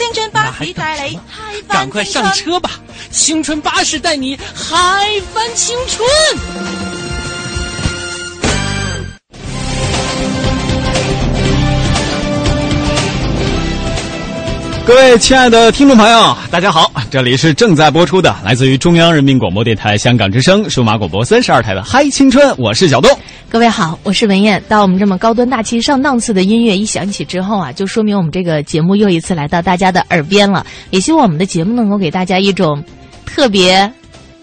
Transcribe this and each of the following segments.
青春巴士那還等什麼帶你嗨翻青春上车吧！青春巴士带你嗨翻青春。各位亲爱的听众朋友，大家好，这里是正在播出的来自于中央人民广播电台香港之声数码广播三十二台的《嗨青春》，我是小东。各位好，我是文燕。当我们这么高端大气上档次的音乐一响起之后啊，就说明我们这个节目又一次来到大家的耳边了。也希望我们的节目能够给大家一种特别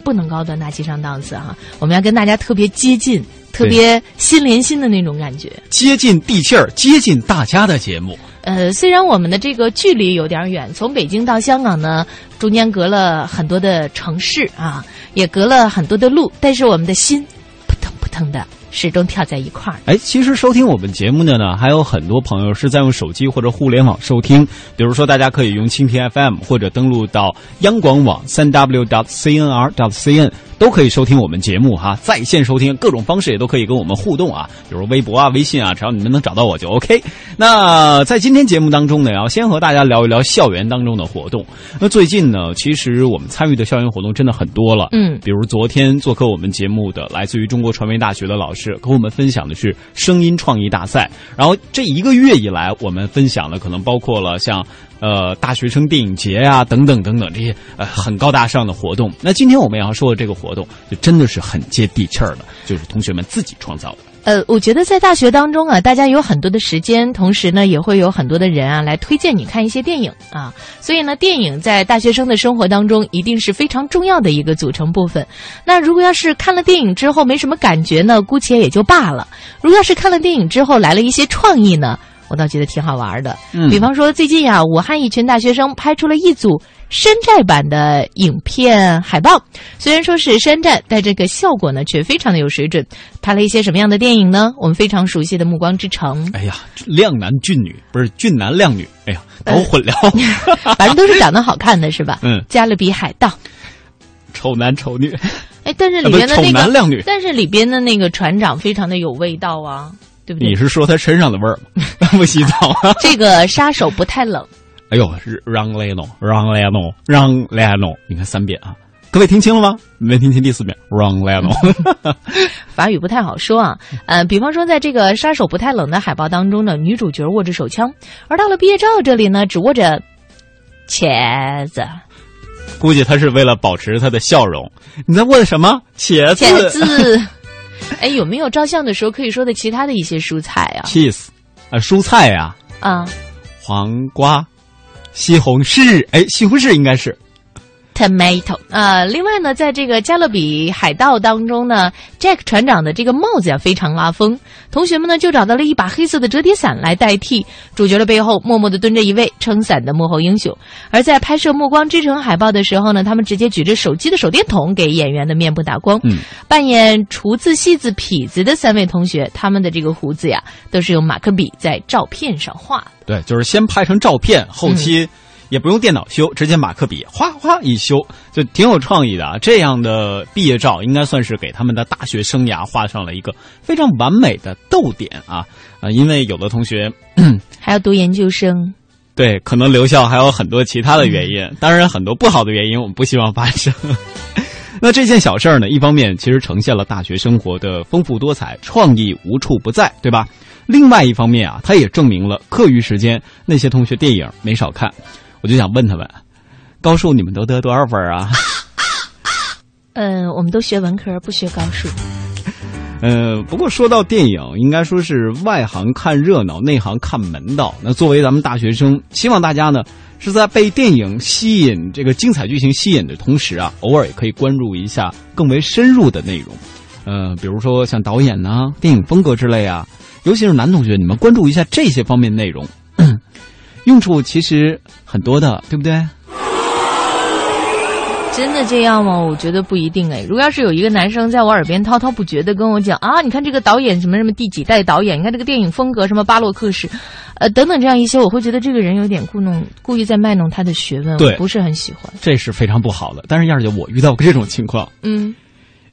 不能高端大气上档次哈、我们要跟大家特别接近、特别心连心的那种感觉。接近地气儿，接近大家的节目。呃，虽然我们的这个距离有点远，从北京到香港呢，中间隔了很多的城市啊，也隔了很多的路，但是我们的心扑腾扑腾的。始终跳在一块儿。哎，其实收听我们节目的呢，还有很多朋友是在用手机或者互联网收听。比如说，大家可以用蜻蜓 FM 或者登录到央广网三 w dot cnr dot cn 都可以收听我们节目哈，在线收听，各种方式也都可以跟我们互动啊，比如微博啊、微信啊，只要你们能找到我就 OK。那在今天节目当中呢，要先和大家聊一聊校园当中的活动。那最近呢，其实我们参与的校园活动真的很多了，嗯比如昨天做客我们节目的来自于中国传媒大学的老师，跟我们分享的是声音创意大赛。然后这一个月以来，我们分享的可能包括了像呃大学生电影节啊、等等等等这些呃很高大上的活动。那今天我们要说的这个活动，就真的是很接地气儿的，就是同学们自己创造的。呃，我觉得在大学当中啊，大家有很多的时间，同时呢，也会有很多的人啊来推荐你看一些电影啊。所以呢，电影在大学生的生活当中一定是非常重要的一个组成部分。那如果要是看了电影之后没什么感觉呢，姑且也就罢了；如果要是看了电影之后来了一些创意呢，我倒觉得挺好玩的。嗯比方说最近呀、武汉一群大学生拍出了一组山寨版的影片海报，虽然说是山寨，但这个效果呢却非常的有水准。拍了一些什么样的电影呢？我们非常熟悉的《暮光之城》，哎呀，靓男俊女不是俊男靓女，哎呀，都混了，反正都是长得好看的，是吧？嗯加勒比海盗。丑男丑女，哎，但是里边的那个，男靓女。但是里边的那个船长非常的有味道啊，对不对？你是说他身上的味儿吗？不洗澡啊？这个杀手不太冷。哎呦，是让雷诺，让雷诺，让雷诺，你看三遍啊！各位听清了吗？没听清第四遍，让雷诺。法语不太好说啊，呃，比方说在这个杀手不太冷的海报当中呢，女主角握着手枪，而到了毕业照这里呢，只握着茄子。估计他是为了保持他的笑容。你在握的什么？茄子。茄子。哎，有没有照相的时候可以说的其他的一些蔬菜啊？cheese，啊，蔬菜呀、啊黄瓜、西红柿，哎，西红柿应该是。，tomato。呃，另外呢，在这个加勒比海盗当中呢，Jack 船长的这个帽子呀非常拉风，同学们呢就找到了一把黑色的折叠伞来代替。主角的背后默默地蹲着一位撑伞的幕后英雄。而在拍摄《暮光之城》海报的时候呢，他们直接举着手机的手电筒给演员的面部打光。嗯，扮演厨子、戏子、痞子的三位同学，他们的这个胡子呀，都是用马克笔在照片上画的。对，就是先拍成照片，后期也不用电脑修，直接马克笔哗哗一修，就挺有创意的啊。这样的毕业照应该算是给他们的大学生涯画上了一个非常完美的逗点啊啊！因为有的同学 还要读研究生，对可能留校还有很多其他的原因，当然很多不好的原因我们不希望发生。那这件小事儿呢，一方面其实呈现了大学生活的丰富多彩，创意无处不在，对吧？另外一方面啊，它也证明了课余时间那些同学电影没少看。我就想问他们，高数你们都得多少分啊？嗯，我们都学文科，不学高数。呃，不过说到电影，应该说是外行看热闹，内行看门道。那作为咱们大学生，希望大家呢是在被电影吸引、这个精彩剧情吸引的同时啊，偶尔也可以关注一下更为深入的内容。呃，比如说像导演呐、电影风格之类啊，尤其是男同学，你们关注一下这些方面内容，用处其实很多的，对不对？真的这样吗？我觉得不一定哎。如果要是有一个男生在我耳边滔滔不绝的跟我讲啊，你看这个导演什么什么第几代导演，你看这个电影风格什么巴洛克式，呃等等这样一些，我会觉得这个人有点故弄故意在卖弄他的学问，对我不是很喜欢。这是非常不好的。但是燕儿姐，我遇到过这种情况，嗯，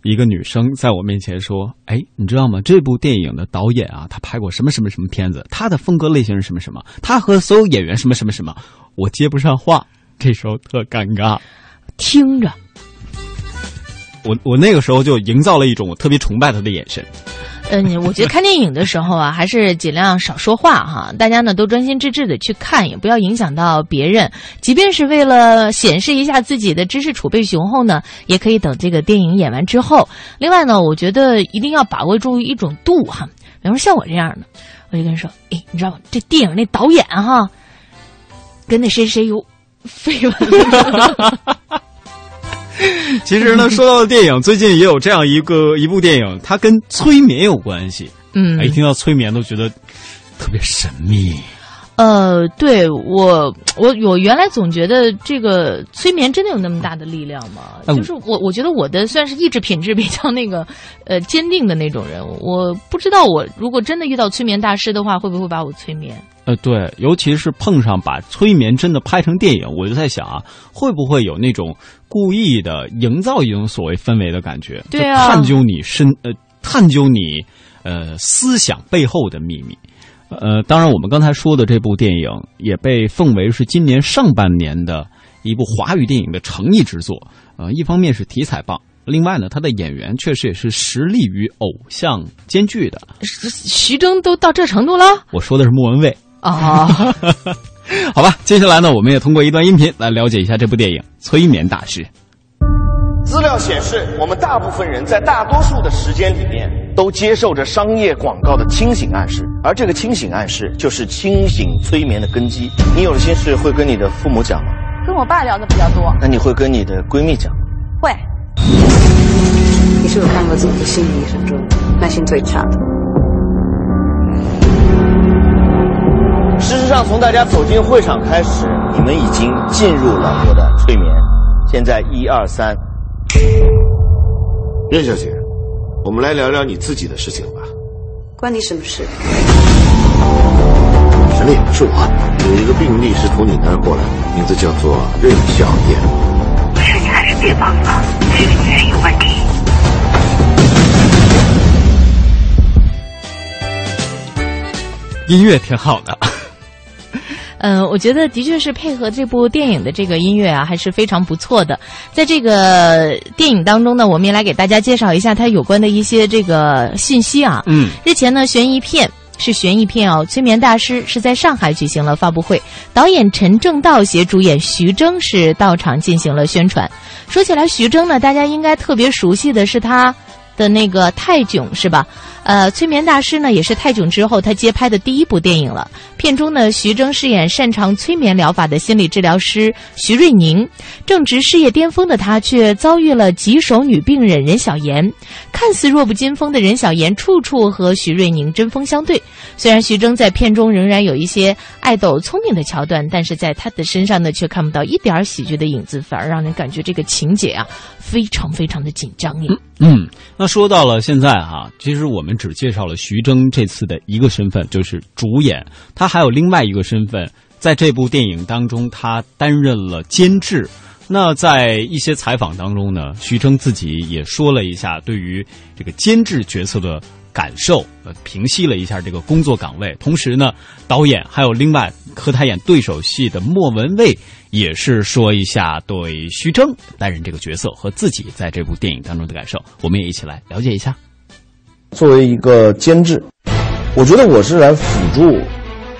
一个女生在我面前说：“哎，你知道吗？这部电影的导演啊，他拍过什么什么什么片子，他的风格类型是什么什么，他和所有演员什么什么什么。”我接不上话，这时候特尴尬。听着，我我那个时候就营造了一种我特别崇拜他的眼神。嗯，我觉得看电影的时候啊，还是尽量少说话哈。大家呢都专心致志的去看，也不要影响到别人。即便是为了显示一下自己的知识储备雄厚呢，也可以等这个电影演完之后。另外呢，我觉得一定要把握住一种度哈。比方说像我这样的，我就跟人说：“哎，你知道吗？这电影那导演哈，跟那谁谁有绯闻。” 其实呢，说到了电影，最近也有这样一个一部电影，它跟催眠有关系。嗯，哎，一听到催眠都觉得特别神秘。呃，对我，我我原来总觉得这个催眠真的有那么大的力量吗？哎就是我，我觉得我的算是意志品质比较那个，呃，坚定的那种人。我不知道我如果真的遇到催眠大师的话，会不会把我催眠？呃，对，尤其是碰上把催眠真的拍成电影，我就在想啊，会不会有那种故意的营造一种所谓氛围的感觉，对啊探究你身呃，探究你呃思想背后的秘密。呃，当然，我们刚才说的这部电影也被奉为是今年上半年的一部华语电影的诚意之作。呃，一方面是题材棒，另外呢，他的演员确实也是实力与偶像兼具的。徐峥都到这程度了我说的是莫文蔚。啊！好吧，接下来呢，我们也通过一段音频来了解一下这部电影《催眠大师》。资料显示，我们大部分人在大多数的时间里面都接受着商业广告的清醒暗示，而这个清醒暗示就是清醒催眠的根基。你有了心事会跟你的父母讲吗？跟我爸聊的比较多，那你会跟你的闺蜜讲吗？会。你是我看过自己的心理医生中耐心最差的。事实上，从大家走进会场开始，你们已经进入了我的催眠。现在一二三，任小姐，我们来聊聊你自己的事情吧。关你什么事？是你，是我。有一个病例是从你那儿过来的，名字叫做任小燕。不是你还是别帮了，这个女人有问题。音乐挺好的，嗯，我觉得的确是配合这部电影的这个音乐啊，还是非常不错的。在这个电影当中呢，我们也来给大家介绍一下它有关的一些这个信息啊。嗯，日前呢，悬疑片是悬疑片哦，《催眠大师》是在上海举行了发布会，导演陈正道携主演徐峥是到场进行了宣传。说起来，徐峥呢，大家应该特别熟悉的是他的那个泰囧是吧？呃，催眠大师呢，也是泰囧之后他接拍的第一部电影了。片中呢，徐峥饰演擅长催眠疗法的心理治疗师徐瑞宁，正值事业巅峰的他，却遭遇了棘手女病人任小妍。看似弱不禁风的任小妍，处处和徐瑞宁针锋相对。虽然徐峥在片中仍然有一些爱逗聪明的桥段，但是在他的身上呢，却看不到一点喜剧的影子，反而让人感觉这个情节啊，非常非常的紧张呀。嗯，那说到了现在哈、其实我们只介绍了徐峥这次的一个身份，就是主演，他还有另外一个身份，在这部电影当中，他担任了监制。那在一些采访当中呢，徐峥自己也说了一下对于这个监制角色的感受，呃，平息了一下这个工作岗位。同时呢，导演还有另外和他演对手戏的莫文蔚，也是说一下对徐峥担任这个角色和自己在这部电影当中的感受。我们也一起来了解一下。作为一个监制，我觉得我是来辅助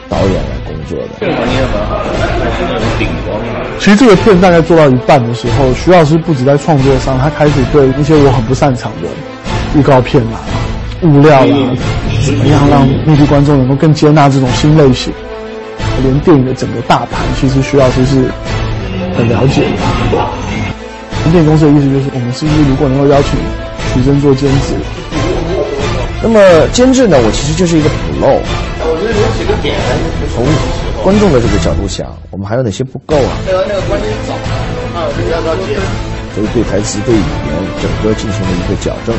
导演来工作的。这个环境很好，是那种顶光的。其实这个片大概做到一半的时候，徐老师不止在创作上，他开始对一些我很不擅长的预告片啊、物料啊，怎么样让内地观众能够更接纳这种新类型，连电影的整个大盘，其实徐老师是很了解的。电影公司的意思就是，我们是不是如果能够邀请徐峥做监制，那么监制呢，我其实就是一个补漏。我觉得有几个点，从观众的这个角度想，我们还有哪些不够啊？那个那个观众早啊，比较着急。所以对台词、对语言整个进行了一个矫正。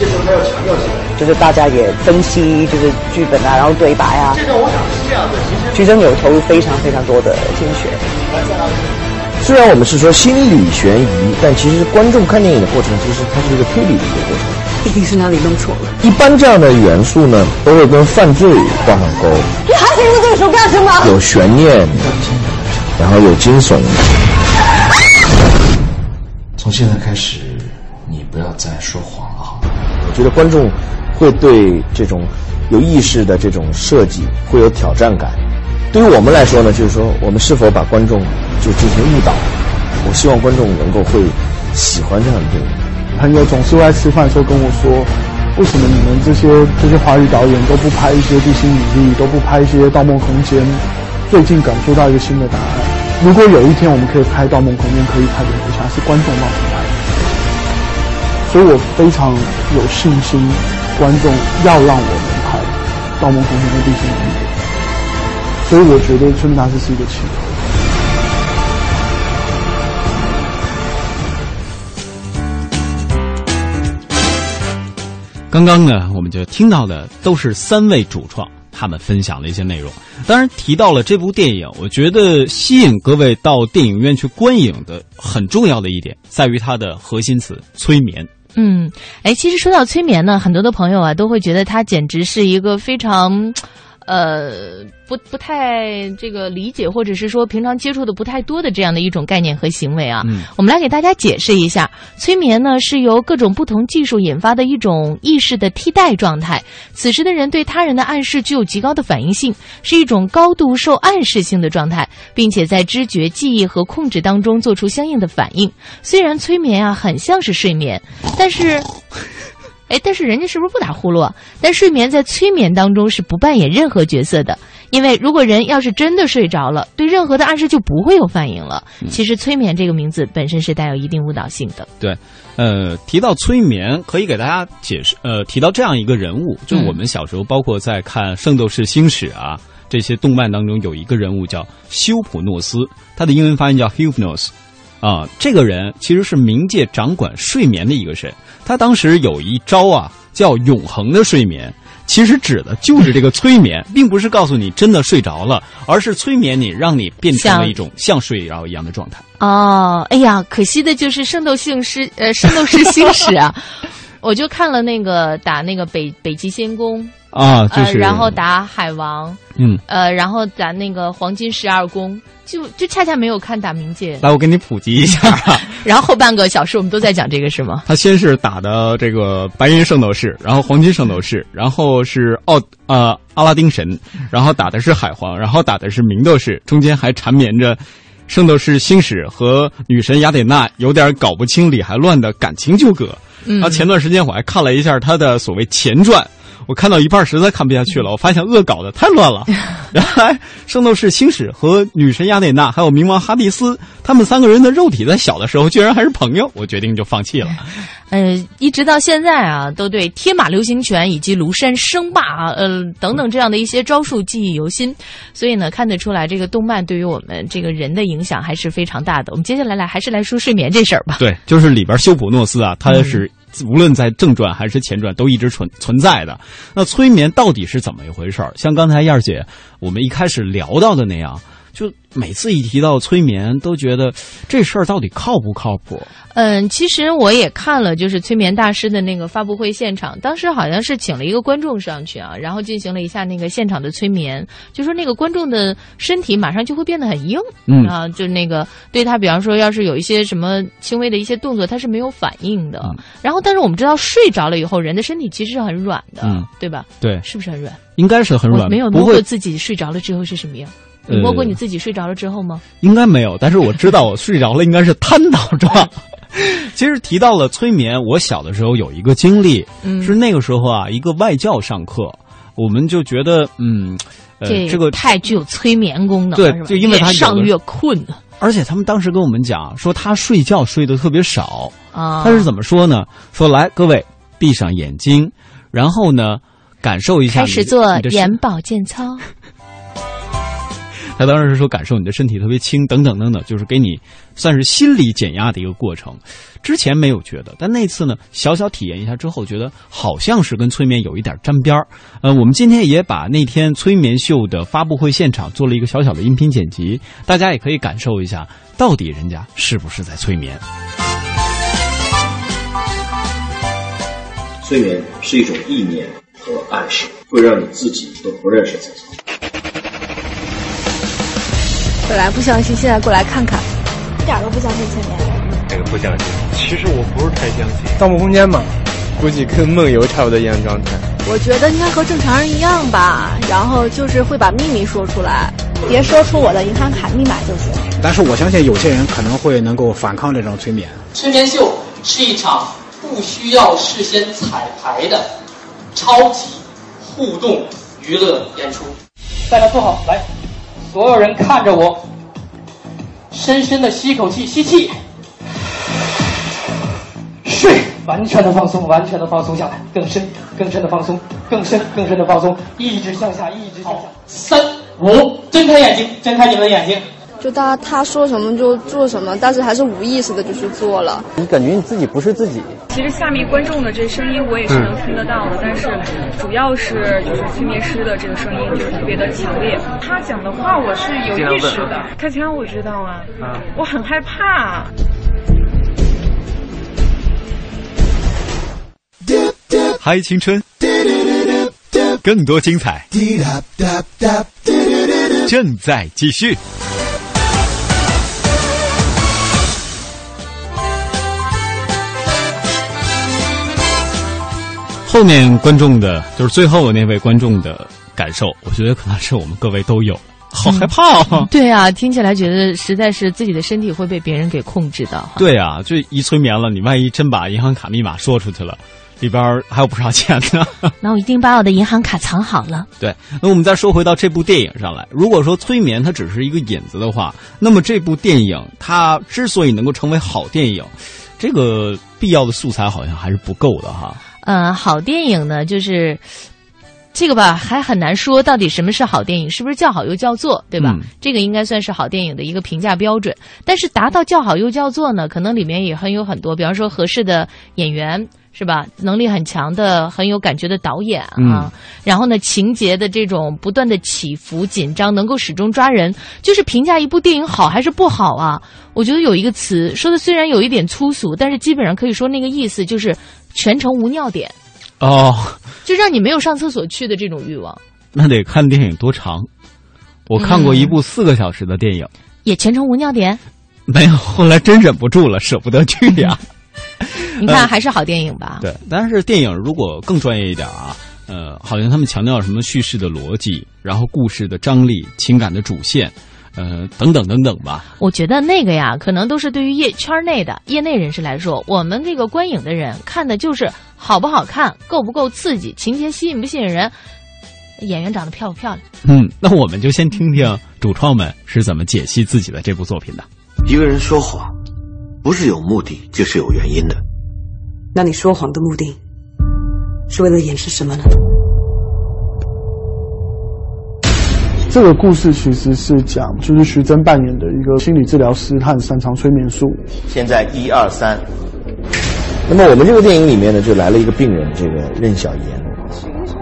这时候他要强调起来，就是大家也分析就是剧本啊，然后对白啊。这个我想是这样的，其实剧中有投入非常非常多的精血。虽然我们是说心理悬疑，但其实观众看电影的过程，其实它是一个推理的一个过程。一定是哪里弄错了。一般这样的元素呢，都会跟犯罪挂上钩。你还停着这个手干什么？有悬念，然后有惊悚。从现在开始，你不要再说谎了，好吗？我觉得观众会对这种有意识的这种设计会有挑战感。对于我们来说呢，就是说我们是否把观众就进行误导？我希望观众能够会喜欢这样的电影。朋友总是会在吃饭的时候跟我说：“为什么你们这些这些华语导演都不拍一些地心引力，都不拍一些《盗梦空间》？最近感受到一个新的答案：如果有一天我们可以拍《盗梦空间》，可以拍蝙蝠侠，是观众让我们拍。所以我非常有信心，观众要让我们拍《盗梦空间》的地心引力。所以我觉得《春大师》是一个契合。”刚刚呢，我们就听到的都是三位主创他们分享的一些内容。当然提到了这部电影，我觉得吸引各位到电影院去观影的很重要的一点，在于它的核心词——催眠。嗯，哎，其实说到催眠呢，很多的朋友啊都会觉得它简直是一个非常。呃，不不太这个理解，或者是说平常接触的不太多的这样的一种概念和行为啊。嗯，我们来给大家解释一下，催眠呢是由各种不同技术引发的一种意识的替代状态。此时的人对他人的暗示具有极高的反应性，是一种高度受暗示性的状态，并且在知觉、记忆和控制当中做出相应的反应。虽然催眠啊很像是睡眠，但是。哎，但是人家是不是不打呼噜？但睡眠在催眠当中是不扮演任何角色的，因为如果人要是真的睡着了，对任何的暗示就不会有反应了。其实“催眠”这个名字本身是带有一定误导性的。对，呃，提到催眠，可以给大家解释，呃，提到这样一个人物，就我们小时候包括在看《圣斗士星矢》啊这些动漫当中，有一个人物叫修普诺斯，他的英文发音叫 Hypnos。啊，这个人其实是冥界掌管睡眠的一个神。他当时有一招啊，叫“永恒的睡眠”，其实指的就是这个催眠，并不是告诉你真的睡着了，而是催眠你，让你变成了一种像睡着一样的状态。哦，哎呀，可惜的就是《圣斗士星》呃，《圣斗士星矢》啊，我就看了那个打那个北北极仙宫啊，就是然后打海王，嗯，呃，然后打那个黄金十二宫。就就恰恰没有看打冥界，来我给你普及一下。然后后半个小时我们都在讲这个是吗？他先是打的这个白银圣斗士，然后黄金圣斗士，然后是奥呃阿拉丁神，然后打的是海皇，然后打的是明斗士，中间还缠绵着圣斗士星矢和女神雅典娜有点搞不清理还乱的感情纠葛。嗯，前段时间我还看了一下他的所谓前传。我看到一半实在看不下去了，我发现恶搞的太乱了。原来圣斗士星矢和女神雅典娜还有冥王哈迪斯，他们三个人的肉体在小的时候居然还是朋友，我决定就放弃了。呃，一直到现在啊，都对天马流星拳以及庐山生霸啊，呃等等这样的一些招数记忆犹新。所以呢，看得出来这个动漫对于我们这个人的影响还是非常大的。我们接下来来还是来说睡眠这事儿吧。对，就是里边修普诺斯啊，他是。无论在正传还是前传，都一直存存在的。那催眠到底是怎么一回事儿？像刚才燕儿姐我们一开始聊到的那样。就每次一提到催眠，都觉得这事儿到底靠不靠谱？嗯，其实我也看了，就是催眠大师的那个发布会现场，当时好像是请了一个观众上去啊，然后进行了一下那个现场的催眠，就说那个观众的身体马上就会变得很硬，嗯啊，就那个对他，比方说要是有一些什么轻微的一些动作，他是没有反应的。然后，但是我们知道睡着了以后，人的身体其实是很软的，嗯，对吧？对，是不是很软？应该是很软，没有摸过自己睡着了之后是什么样。你摸过你自己睡着了之后吗？应该没有，但是我知道我睡着了应该是瘫倒状。其实提到了催眠，我小的时候有一个经历，是那个时候啊，一个外教上课，我们就觉得，嗯，呃，这个太具有催眠功能，对，就因为他上越困，而且他们当时跟我们讲说他睡觉睡得特别少啊。他是怎么说呢？说来各位闭上眼睛，然后呢感受一下，开始做眼保健操。他当时是说感受你的身体特别轻，等等等等，就是给你算是心理减压的一个过程。之前没有觉得，但那次呢，小小体验一下之后，觉得好像是跟催眠有一点沾边儿。呃，我们今天也把那天催眠秀的发布会现场做了一个小小的音频剪辑，大家也可以感受一下，到底人家是不是在催眠。催眠是一种意念和暗示，会让你自己都不认识自己。本来不相信，现在过来看看，一点都不相信催眠。这个不相信。其实我不是太相信。盗梦空间嘛，估计跟梦游差不多一样状态。我觉得应该和正常人一样吧，然后就是会把秘密说出来，别说出我的银行卡密码就行。但是我相信有些人可能会能够反抗这种催眠。催眠秀是一场。不需要事先彩排的超级互动娱乐演出，大家坐好，来，所有人看着我，深深的吸口气，吸气，睡，完全的放松，完全的放松下来，更深，更深的放松，更深，更深的放松，一直向下，一直向下，三五，睁开眼睛，睁开你们的眼睛。就他他说什么就做什么，但是还是无意识的就去做了。你感觉你自己不是自己。其实下面观众的这声音我也是能听得到的，但是主要是就是催眠师的这个声音就特别的强烈。他讲的话我是有意识的，开枪我知道啊，我很害怕。嗨，青春，更多精彩正在继续。后面观众的，就是最后那位观众的感受，我觉得可能是我们各位都有，好害怕啊！对啊，听起来觉得实在是自己的身体会被别人给控制的。对啊，就一催眠了，你万一真把银行卡密码说出去了，里边还有不少钱呢。那我一定把我的银行卡藏好了。对，那我们再说回到这部电影上来，如果说催眠它只是一个引子的话，那么这部电影它之所以能够成为好电影，这个必要的素材好像还是不够的哈。嗯，好电影呢，就是这个吧，还很难说到底什么是好电影，是不是叫好又叫座，对吧？这个应该算是好电影的一个评价标准。但是达到叫好又叫座呢，可能里面也很有很多，比方说合适的演员，是吧？能力很强的、很有感觉的导演啊。然后呢，情节的这种不断的起伏、紧张，能够始终抓人。就是评价一部电影好还是不好啊？我觉得有一个词说的虽然有一点粗俗，但是基本上可以说那个意思就是。全程无尿点，哦，就让你没有上厕所去的这种欲望。那得看电影多长。我看过一部四个小时的电影，也全程无尿点。没有，后来真忍不住了，舍不得去呀。你看，还是好电影吧？对，但是电影如果更专业一点啊，呃，好像他们强调什么叙事的逻辑，然后故事的张力、情感的主线。呃，等等等等吧。我觉得那个呀，可能都是对于业圈内的业内人士来说，我们这个观影的人看的就是好不好看，够不够刺激，情节吸引不吸引人，演员长得漂不漂亮。嗯，那我们就先听听主创们是怎么解析自己的这部作品的。一个人说谎，不是有目的，就是有原因的。那你说谎的目的，是为了掩饰什么呢？这个故事其实是讲，就是徐峥扮演的一个心理治疗师，他很擅长催眠术。现在一二三，那么我们这个电影里面呢，就来了一个病人，这个任小妍。许医生，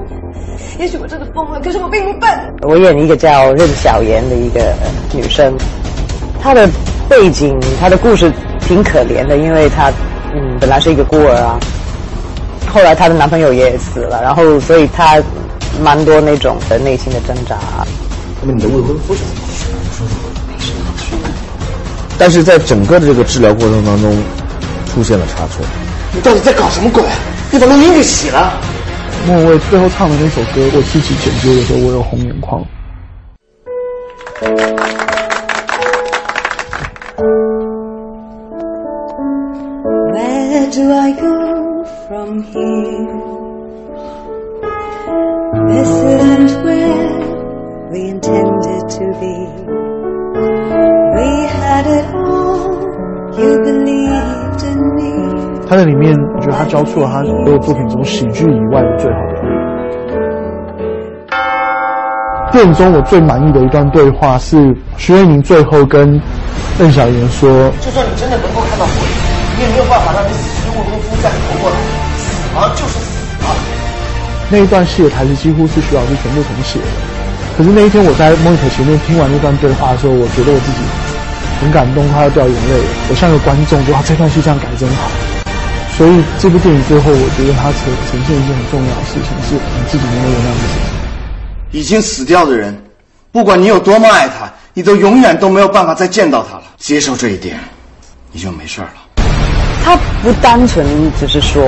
也许我真的疯了，可是我并不笨。我演一个叫任小妍的一个女生，她的背景，她的故事挺可怜的，因为她嗯本来是一个孤儿啊，后来她的男朋友也死了，然后所以她蛮多那种的内心的挣扎。那么你的未婚夫是怎么说但是在整个的这个治疗过程当中，出现了差错。你到底在搞什么鬼？你把录音给洗了。莫文蔚最后唱的那首歌，我自己剪辑的时候，我有红眼眶。From here? This isn't where we intended to be. We had it all. You believed in me. 他在里面，我觉得他交出了他所有作品中喜剧以外的最好的。电影中我最满意的一段对话是徐慧宁最后跟邓小妍说：“就算你真的能够看到鬼，你也没有办法让你死之无夫再活过来。死亡就是死了。”那一段戏的台词几乎是徐老师全部重写的。可是那一天我在 monitor 前面听完那段对话的时候，我觉得我自己很感动，快要掉眼泪了。我像个观众，哇，这段戏这样改真好。所以这部电影最后，我觉得它呈呈现一件很重要的事情，是你自己能够原谅自己。已经死掉的人，不管你有多么爱他，你都永远都没有办法再见到他了。接受这一点，你就没事了。它不单纯只是说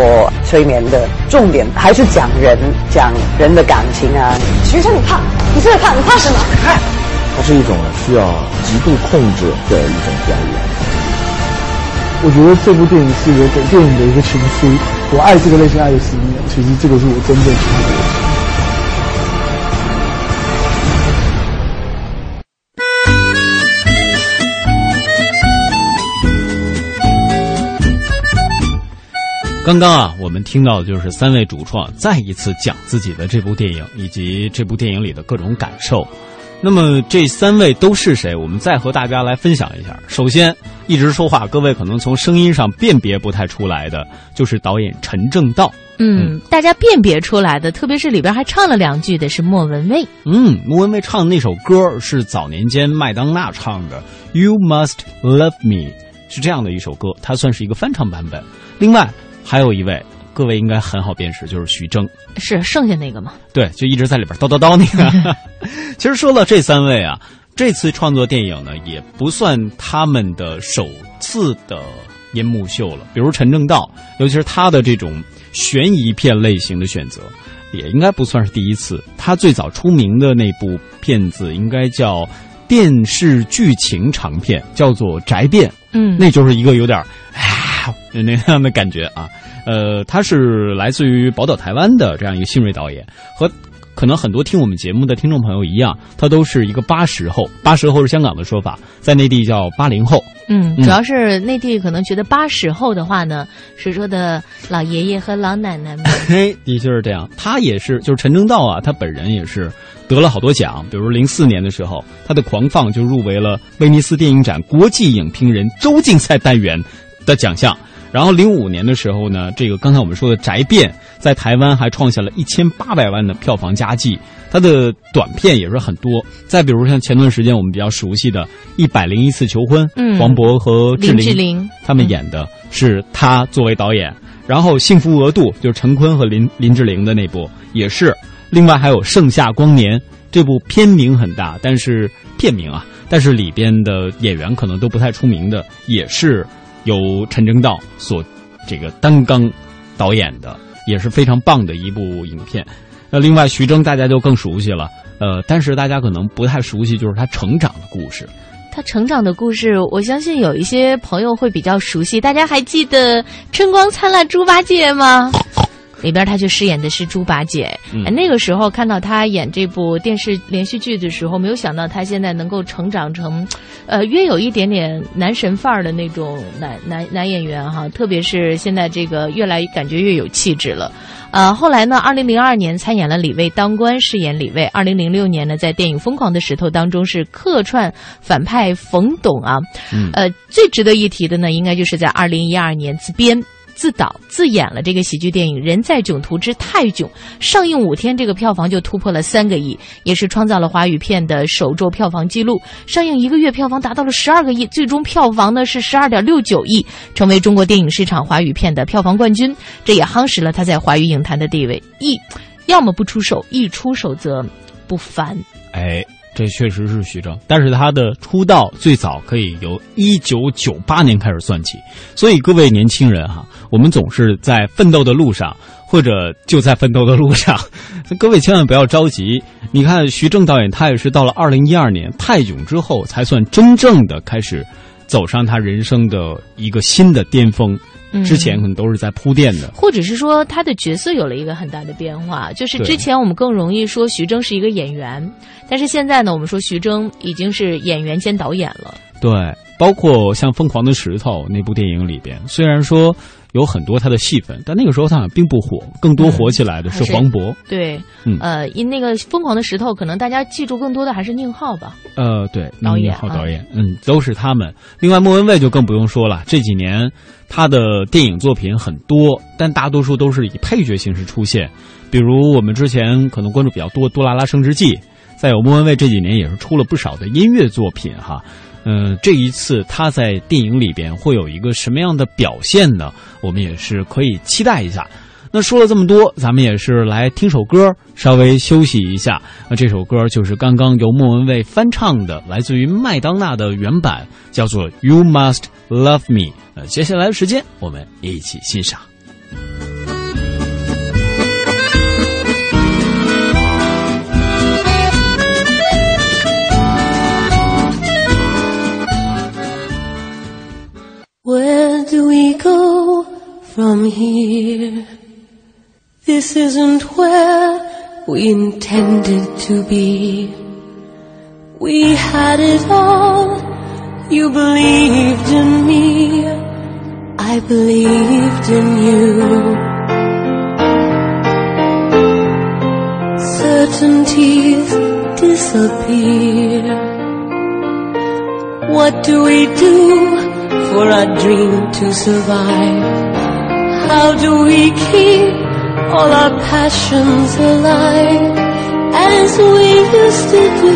催眠的重点，还是讲人，讲人的感情啊。徐生，你怕？你这在怕？你怕什么？看，它是一种需要极度控制的一种表演。我觉得这部电影是我给电影的一个情书。我爱这个类型，爱了十年。其实这个是我真正喜欢的刚刚啊，我们听到的就是三位主创再一次讲自己的这部电影以及这部电影里的各种感受。那么这三位都是谁？我们再和大家来分享一下。首先，一直说话，各位可能从声音上辨别不太出来的，就是导演陈正道。嗯，大家辨别出来的，特别是里边还唱了两句的是莫文蔚。嗯，莫文蔚唱的那首歌是早年间麦当娜唱的《You Must Love Me》，是这样的一首歌，它算是一个翻唱版本。另外。还有一位，各位应该很好辨识，就是徐峥，是剩下那个吗？对，就一直在里边叨叨叨那个。其实说到这三位啊，这次创作电影呢，也不算他们的首次的银幕秀了。比如陈正道，尤其是他的这种悬疑片类型的选择，也应该不算是第一次。他最早出名的那部片子，应该叫电视剧情长片，叫做《宅变》。嗯，那就是一个有点。那样的感觉啊，呃，他是来自于宝岛台湾的这样一个新锐导演，和可能很多听我们节目的听众朋友一样，他都是一个八十后，八十后是香港的说法，在内地叫八零后。嗯，主要是内地可能觉得八十后的话呢，是说的老爷爷和老奶奶们。嘿，的确是这样。他也是，就是陈正道啊，他本人也是得了好多奖，比如零四年的时候，他的《狂放》就入围了威尼斯电影展国际影评人周竞赛单元的奖项。然后零五年的时候呢，这个刚才我们说的《宅变》在台湾还创下了一千八百万的票房佳绩，它的短片也是很多。再比如像前段时间我们比较熟悉的《一百零一次求婚》，嗯，黄渤和林志玲他们演的是他作为导演。然后《幸福额度》就是陈坤和林林志玲的那部也是。另外还有《盛夏光年》这部片名很大，但是片名啊，但是里边的演员可能都不太出名的，也是。由陈正道所这个担纲导演的，也是非常棒的一部影片。那另外徐峥大家就更熟悉了，呃，但是大家可能不太熟悉，就是他成长的故事。他成长的故事，我相信有一些朋友会比较熟悉。大家还记得《春光灿烂猪八戒》吗？里边他就饰演的是猪八戒。那个时候看到他演这部电视连续剧的时候，没有想到他现在能够成长成，呃，约有一点点男神范儿的那种男男男演员哈。特别是现在这个越来感觉越有气质了。呃，后来呢，二零零二年参演了李卫当官，饰演李卫。二零零六年呢，在电影《疯狂的石头》当中是客串反派冯董啊。呃，最值得一提的呢，应该就是在二零一二年自编。自导自演了这个喜剧电影《人在囧途之泰囧》，上映五天，这个票房就突破了三个亿，也是创造了华语片的首周票房纪录。上映一个月，票房达到了十二个亿，最终票房呢是十二点六九亿，成为中国电影市场华语片的票房冠军。这也夯实了他在华语影坛的地位。一，要么不出手，一出手则不凡。哎。这确实是徐峥，但是他的出道最早可以由一九九八年开始算起，所以各位年轻人哈，我们总是在奋斗的路上，或者就在奋斗的路上，各位千万不要着急。你看徐峥导演，他也是到了二零一二年《泰囧》之后，才算真正的开始走上他人生的一个新的巅峰。之前可能都是在铺垫的，或者是说他的角色有了一个很大的变化。就是之前我们更容易说徐峥是一个演员，但是现在呢，我们说徐峥已经是演员兼导演了。对，包括像《疯狂的石头》那部电影里边，虽然说有很多他的戏份，但那个时候他好像并不火，更多火起来的是黄渤。对，嗯呃，因那个《疯狂的石头》，可能大家记住更多的还是宁浩吧。呃，对，导演好导演，嗯，都是他们。另外，莫文蔚就更不用说了，这几年他的电影作品很多，但大多数都是以配角形式出现。比如我们之前可能关注比较多《杜拉拉升职记》，再有莫文蔚这几年也是出了不少的音乐作品哈。嗯、这一次他在电影里边会有一个什么样的表现呢？我们也是可以期待一下。那说了这么多，咱们也是来听首歌，稍微休息一下。那这首歌就是刚刚由莫文蔚翻唱的，来自于麦当娜的原版，叫做《You Must Love Me》。呃，接下来的时间我们一起欣赏。Where do we go from here? This isn't where we intended to be. We had it all. You believed in me. I believed in you. Certainties disappear. What do we do for our dream to survive? How do we keep all our passions alive as we used to do?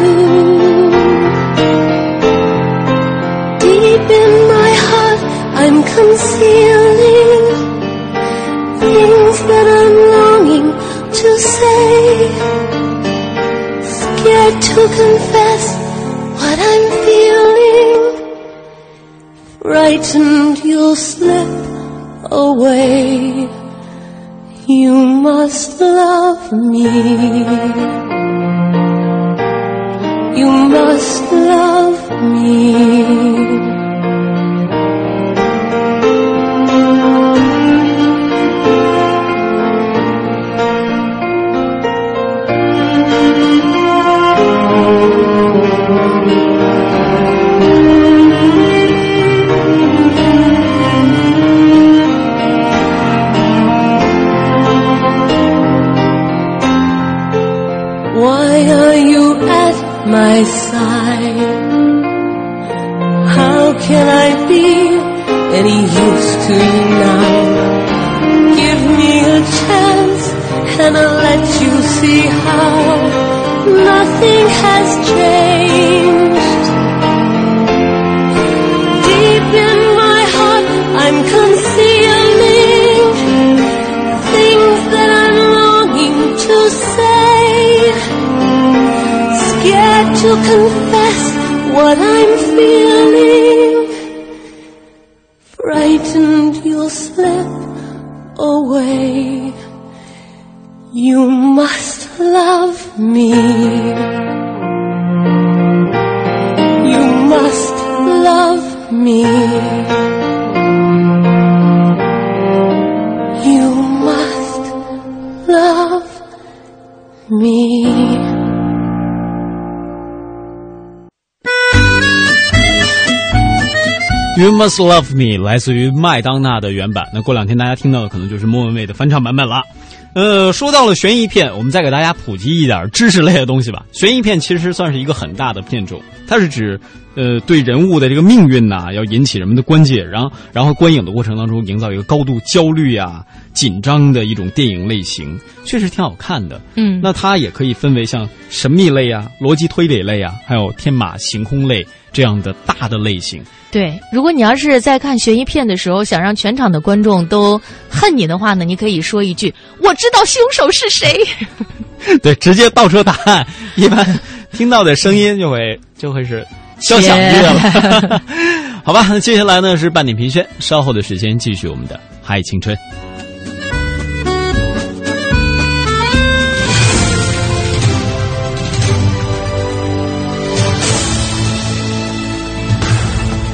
Deep in my heart, I'm concealing things that I'm longing to say. Scared to confess what I'm feeling frightened you'll slip away. You must love me. You must love me. Confess what I'm feeling. Must Love Me》来自于麦当娜的原版，那过两天大家听到的可能就是莫文蔚的翻唱版本了。呃，说到了悬疑片，我们再给大家普及一点知识类的东西吧。悬疑片其实算是一个很大的片种，它是指呃对人物的这个命运呐、要引起人们的关切，然后然后观影的过程当中营造一个高度焦虑啊、紧张的一种电影类型，确实挺好看的。嗯那它也可以分为像神秘类啊、逻辑推理类啊，还有天马行空类这样的大的类型。对，如果你要是在看悬疑片的时候，想让全场的观众都恨你的话呢，你可以说一句：“我知道凶手是谁。对，直接倒出答案，一般听到的声音就会就会是交响乐了。好吧，那接下来呢是半点评宣，稍后的时间继续我们的嗨青春。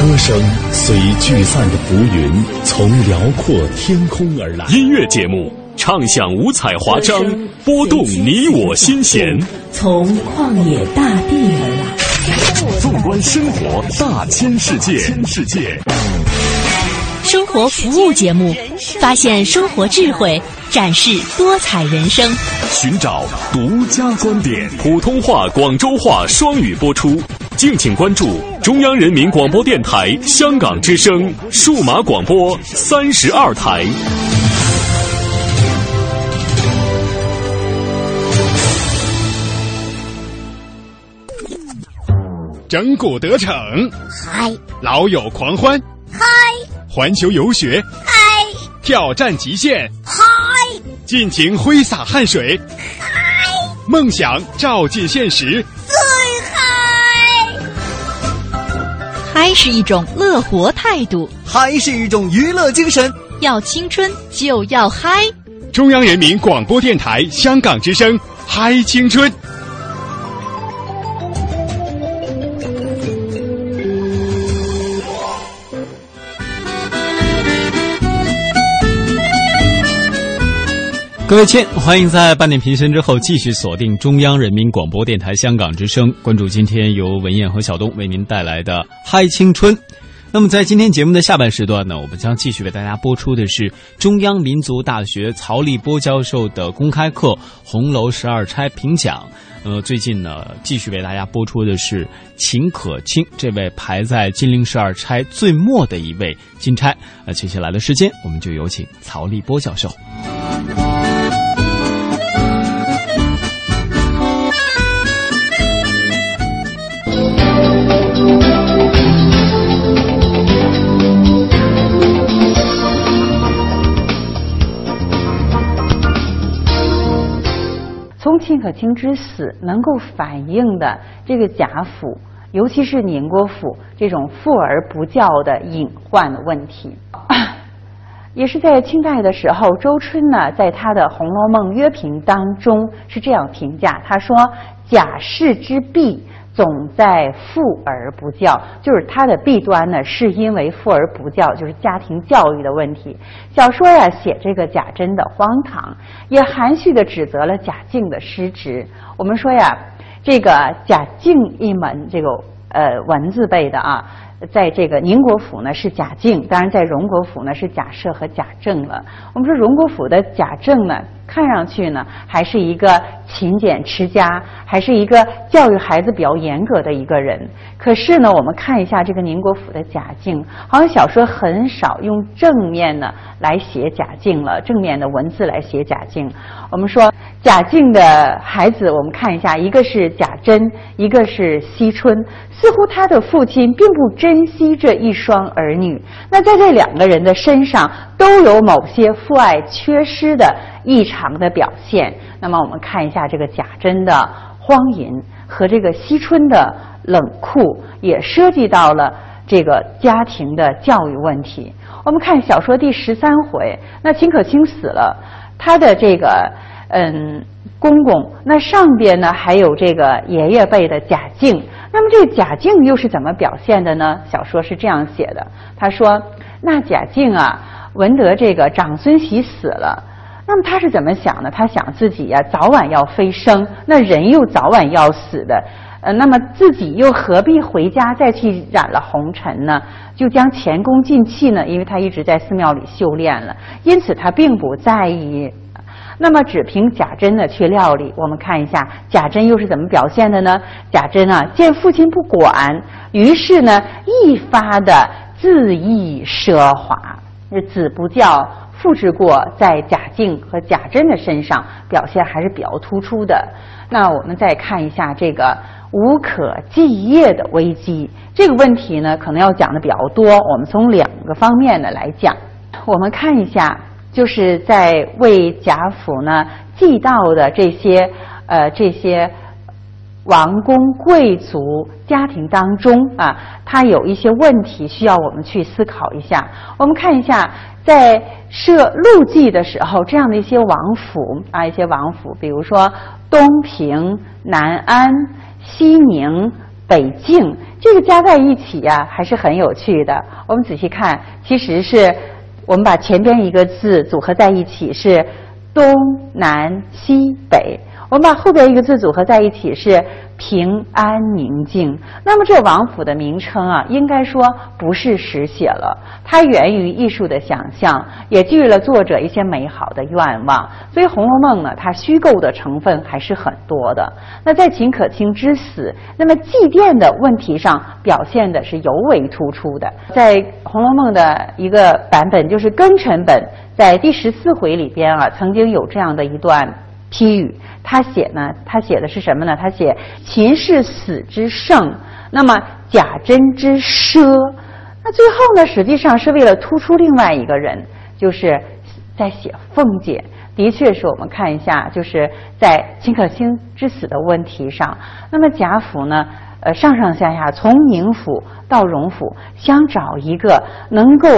歌声随聚散的浮云，从辽阔天空而来。音乐节目唱响五彩华章，拨动你我心弦。从旷野大地而来。纵观生活大千世界，世界。生活服务节目，发现生活智慧，展示多彩人生，寻找独家观点。普通话、广州话双语播出，敬请关注中央人民广播电台香港之声数码广播三十二台。整蛊得逞，嗨；老友狂欢，嗨；环球游学，嗨；挑战极限，嗨；尽情挥洒汗水，嗨；梦想照进现实，最嗨。嗨是一种乐活态度，嗨是一种娱乐精神。要青春就要嗨！中央人民广播电台香港之声，嗨青春。各位亲，欢迎在半点评宣之后继续锁定中央人民广播电台香港之声，关注今天由文燕和小东为您带来的《嗨青春》。那么在今天节目的下半时段呢，我们将继续为大家播出的是中央民族大学曹立波教授的公开课《红楼十二钗》评讲。呃，最近呢，继续为大家播出的是秦可卿这位排在金陵十二钗最末的一位金钗。那接下来的时间，我们就有请曹立波教授。从秦可卿之死能够反映的这个贾府，尤其是宁国府这种富而不教的隐患的问题，也是在清代的时候，周春呢在他的《红楼梦约评》当中是这样评价，他说：“贾氏之弊。”总在富而不教，就是他的弊端呢，是因为富而不教，就是家庭教育的问题。小说呀，写这个贾珍的荒唐，也含蓄的指责了贾敬的失职。我们说呀，这个贾敬一门，这个呃文字辈的啊。在这个宁国府呢是贾敬，当然在荣国府呢是贾赦和贾政了。我们说荣国府的贾政呢，看上去呢还是一个勤俭持家，还是一个教育孩子比较严格的一个人。可是呢，我们看一下这个宁国府的贾敬，好像小说很少用正面呢来写贾敬了，正面的文字来写贾敬。我们说贾敬的孩子，我们看一下，一个是贾珍，一个是惜春，似乎他的父亲并不珍惜这一双儿女。那在这两个人的身上，都有某些父爱缺失的异常的表现。那么我们看一下这个贾珍的荒淫和这个惜春的冷酷，也涉及到了这个家庭的教育问题。我们看小说第十三回，那秦可卿死了。他的这个嗯公公，那上边呢还有这个爷爷辈的贾敬，那么这个贾敬又是怎么表现的呢？小说是这样写的，他说：“那贾敬啊，闻得这个长孙喜死了，那么他是怎么想的？他想自己呀早晚要飞升，那人又早晚要死的，呃，那么自己又何必回家再去染了红尘呢？就将前功尽弃呢？因为他一直在寺庙里修炼了，因此他并不在意。那么只凭贾珍呢去料理，我们看一下贾珍又是怎么表现的呢？贾珍啊，见父亲不管，于是呢，一发的恣意奢华。那子不教，父之过在贾敬和贾珍的身上，表现还是比较突出的。那我们再看一下这个无可继业的危机这个问题呢，可能要讲的比较多。我们从两个方面呢来讲，我们看一下，就是在为贾府呢祭悼的这些呃这些。王公贵族家庭当中啊，他有一些问题需要我们去思考一下。我们看一下，在设路记的时候，这样的一些王府啊，一些王府，比如说东平、南安、西宁、北境，这个加在一起呀，还是很有趣的。我们仔细看，其实是我们把前边一个字组合在一起是东南西北。我们把后边一个字组合在一起是平安宁静。那么这王府的名称啊，应该说不是实写了，它源于艺术的想象，也基于了作者一些美好的愿望。所以《红楼梦》呢，它虚构的成分还是很多的。那在秦可卿之死，那么祭奠的问题上表现的是尤为突出的。在《红楼梦》的一个版本，就是庚辰本，在第十四回里边啊，曾经有这样的一段。批语，他写呢？他写的是什么呢？他写秦氏死之盛，那么贾珍之奢。那最后呢，实际上是为了突出另外一个人，就是在写凤姐。的确是我们看一下，就是在秦可卿之死的问题上，那么贾府呢，呃，上上下下从宁府到荣府，想找一个能够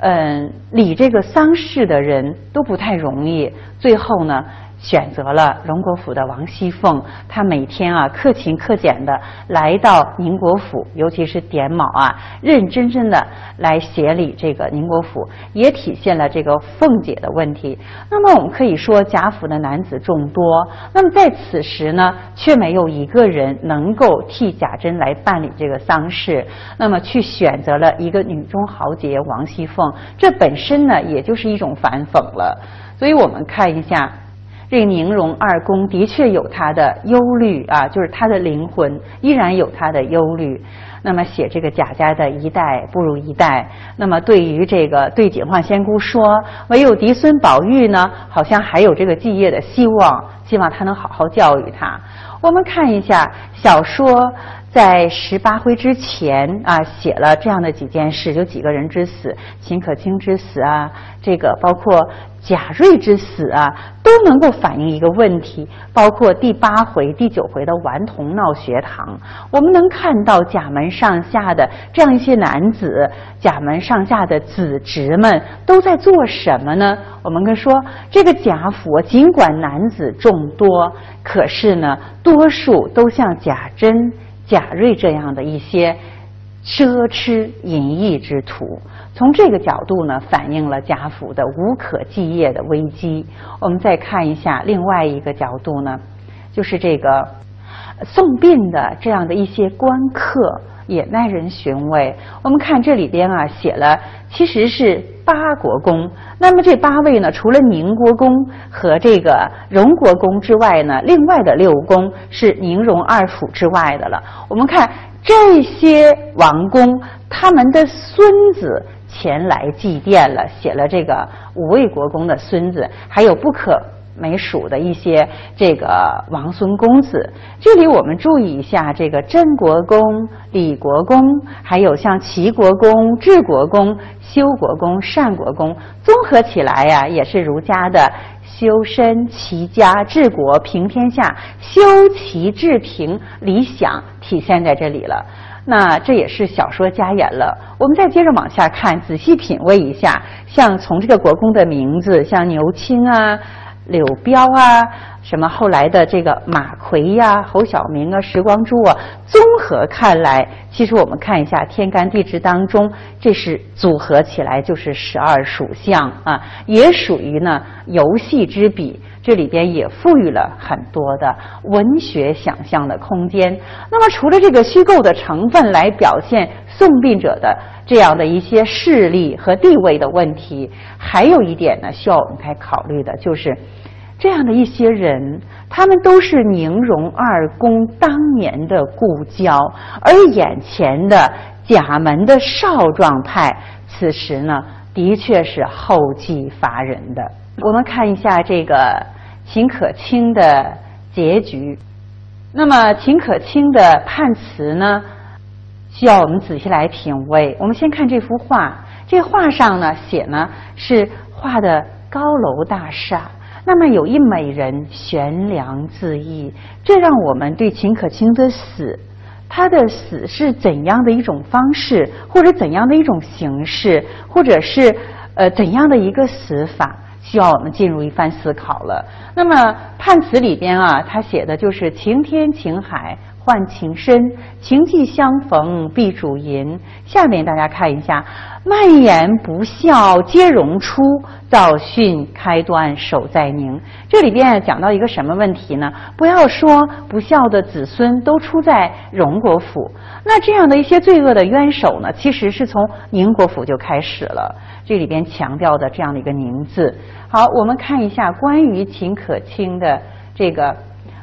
嗯理这个丧事的人都不太容易。最后呢。选择了荣国府的王熙凤，她每天啊克勤克俭的来到宁国府，尤其是点卯啊，认认真真的来协理这个宁国府，也体现了这个凤姐的问题。那么我们可以说贾府的男子众多，那么在此时呢，却没有一个人能够替贾珍来办理这个丧事，那么去选择了一个女中豪杰王熙凤，这本身呢，也就是一种反讽了。所以我们看一下。这个宁荣二公的确有他的忧虑啊，就是他的灵魂依然有他的忧虑。那么写这个贾家的一代不如一代，那么对于这个对警幻仙姑说，唯有嫡孙宝玉呢，好像还有这个继业的希望，希望他能好好教育他。我们看一下小说。在十八回之前啊，写了这样的几件事，有几个人之死，秦可卿之死啊，这个包括贾瑞之死啊，都能够反映一个问题。包括第八回、第九回的顽童闹学堂，我们能看到贾门上下的这样一些男子，贾门上下的子侄们都在做什么呢？我们跟说，这个贾府尽管男子众多，可是呢，多数都像贾珍。贾瑞这样的一些奢侈淫逸之徒，从这个角度呢，反映了贾府的无可继业的危机。我们再看一下另外一个角度呢，就是这个送殡的这样的一些官客。也耐人寻味。我们看这里边啊，写了其实是八国公。那么这八位呢，除了宁国公和这个荣国公之外呢，另外的六公是宁荣二府之外的了。我们看这些王公，他们的孙子前来祭奠了，写了这个五位国公的孙子，还有不可。没数的一些这个王孙公子，这里我们注意一下，这个真国公、李国公，还有像齐国公、治国公、修国公、善国公，综合起来呀，也是儒家的修身齐家治国平天下，修齐治平理想体现在这里了。那这也是小说加演了。我们再接着往下看，仔细品味一下，像从这个国公的名字，像牛青啊。柳彪啊，什么后来的这个马奎呀、侯晓明啊、时光珠啊，综合看来，其实我们看一下天干地支当中，这是组合起来就是十二属相啊，也属于呢游戏之笔。这里边也赋予了很多的文学想象的空间。那么，除了这个虚构的成分来表现送殡者的这样的一些势力和地位的问题，还有一点呢，需要我们来考虑的就是，这样的一些人，他们都是宁荣二公当年的故交，而眼前的贾门的少壮派，此时呢。的确是后继乏人的。我们看一下这个秦可卿的结局。那么秦可卿的判词呢，需要我们仔细来品味。我们先看这幅画，这画上呢写呢是画的高楼大厦，那么有一美人悬梁自缢，这让我们对秦可卿的死，他的死是怎样的一种方式，或者怎样的一种形式，或者是呃怎样的一个死法？需要我们进入一番思考了。那么判词里边啊，他写的就是晴天晴海换情深，情既相逢必主淫。下面大家看一下，蔓延不孝皆荣出，造训开端守在宁。这里边讲到一个什么问题呢？不要说不孝的子孙都出在荣国府，那这样的一些罪恶的冤首呢，其实是从宁国府就开始了。这里边强调的这样的一个“宁”字。好，我们看一下关于秦可卿的这个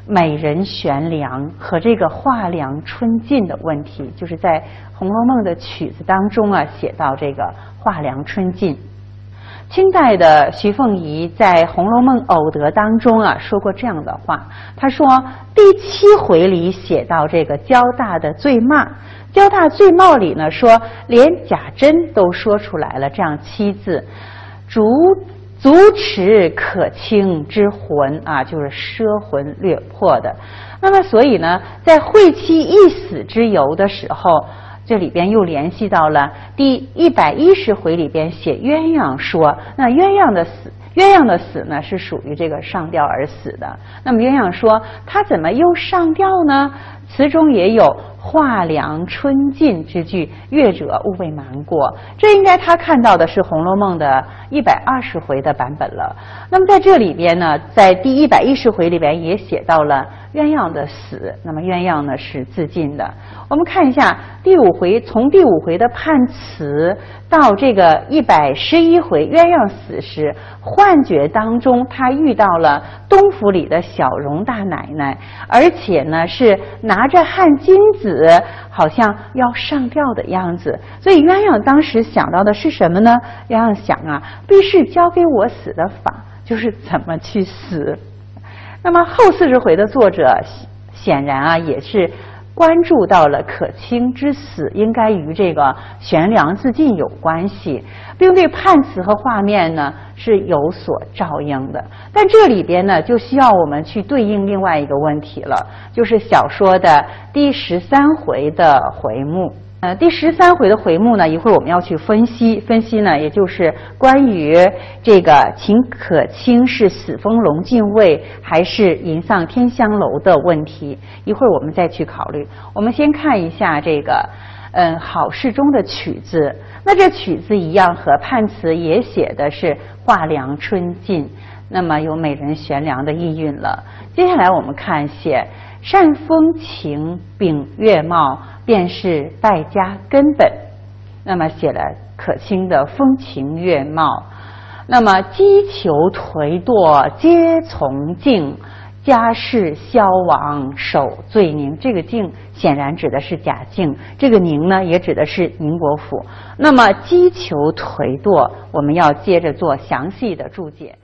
美人悬梁和这个画梁春尽的问题，就是在《红楼梦》的曲子当中啊，写到这个画梁春尽。清代的徐凤仪在《红楼梦偶得》当中啊说过这样的话，他说第七回里写到这个交大的醉骂，交大醉帽里呢说连贾珍都说出来了这样七字，竹足持可清之魂啊，就是奢魂掠魄的。那么所以呢，在惠妻一死之由的时候。这里边又联系到了第一百一十回里边写鸳鸯说，那鸳鸯的死，鸳鸯的死呢是属于这个上吊而死的。那么鸳鸯说他怎么又上吊呢？词中也有画梁春尽之句，阅者勿谓瞒过。这应该他看到的是《红楼梦》的一百二十回的版本了。那么在这里边呢，在第一百一十回里边也写到了。鸳鸯的死，那么鸳鸯呢是自尽的。我们看一下第五回，从第五回的判词到这个一百十一回，鸳鸯死时幻觉当中，他遇到了东府里的小荣大奶奶，而且呢是拿着汗巾子，好像要上吊的样子。所以鸳鸯当时想到的是什么呢？鸳鸯想啊，必是教给我死的法，就是怎么去死。那么后四十回的作者显然啊也是关注到了可卿之死应该与这个悬梁自尽有关系，并对判词和画面呢是有所照应的。但这里边呢就需要我们去对应另外一个问题了，就是小说的第十三回的回目。呃，第十三回的回目呢，一会儿我们要去分析分析呢，也就是关于这个秦可卿是死封龙禁卫还是迎丧天香楼的问题，一会儿我们再去考虑。我们先看一下这个，嗯，好事中的曲子。那这曲子一样，和判词也写的是画梁春尽，那么有美人悬梁的意蕴了。接下来我们看写扇风情秉月貌。便是败家根本，那么写了可卿的风情月貌，那么击球颓堕皆从敬，家世消亡守罪宁。这个敬显然指的是贾敬，这个宁呢也指的是宁国府。那么击球颓堕，我们要接着做详细的注解。